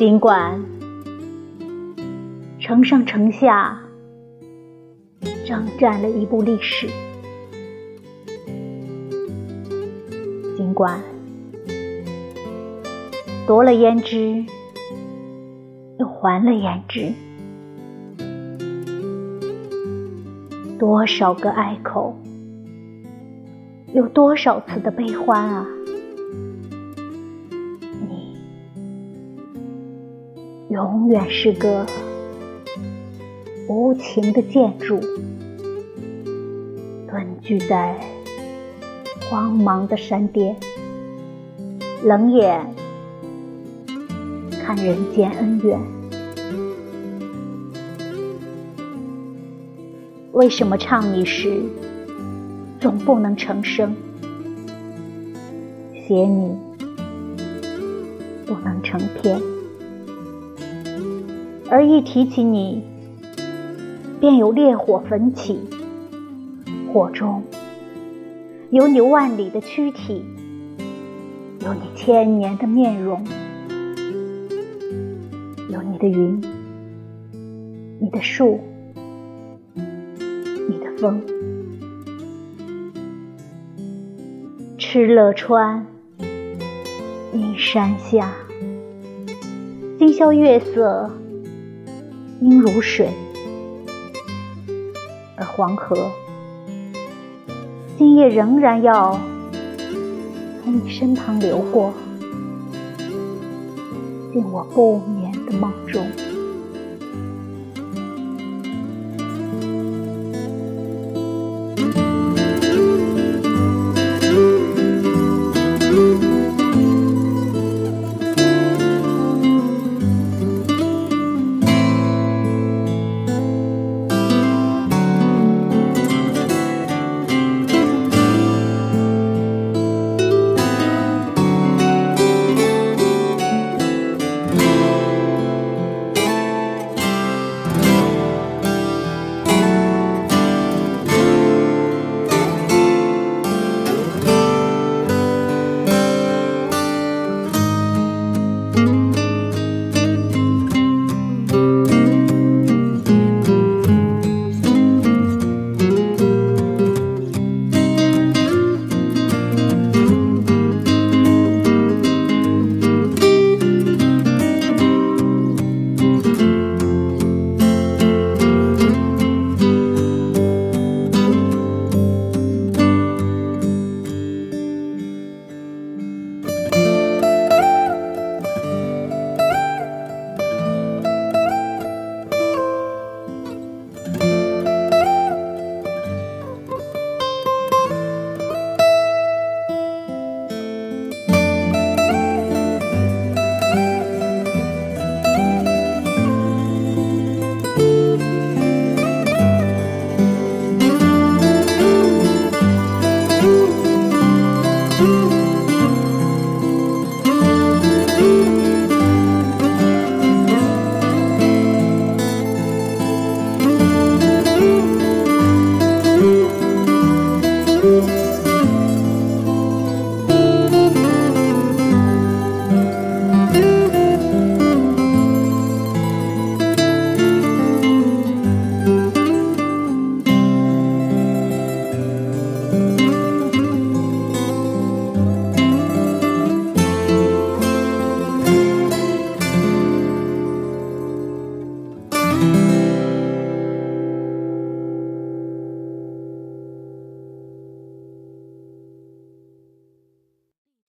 尽管城上城下征战了一部历史，尽管夺了胭脂又还了胭脂，多少个哀口，有多少次的悲欢啊！永远是个无情的建筑，蹲踞在荒茫的山巅，冷眼看人间恩怨。为什么唱你时总不能成声，写你不能成篇？而一提起你，便有烈火焚起，火中有你万里的躯体，有你千年的面容，有你的云，你的树，你的风。敕勒川，阴山下，今宵月色。应如水，而黄河今夜仍然要从你身旁流过，进我不眠的梦中。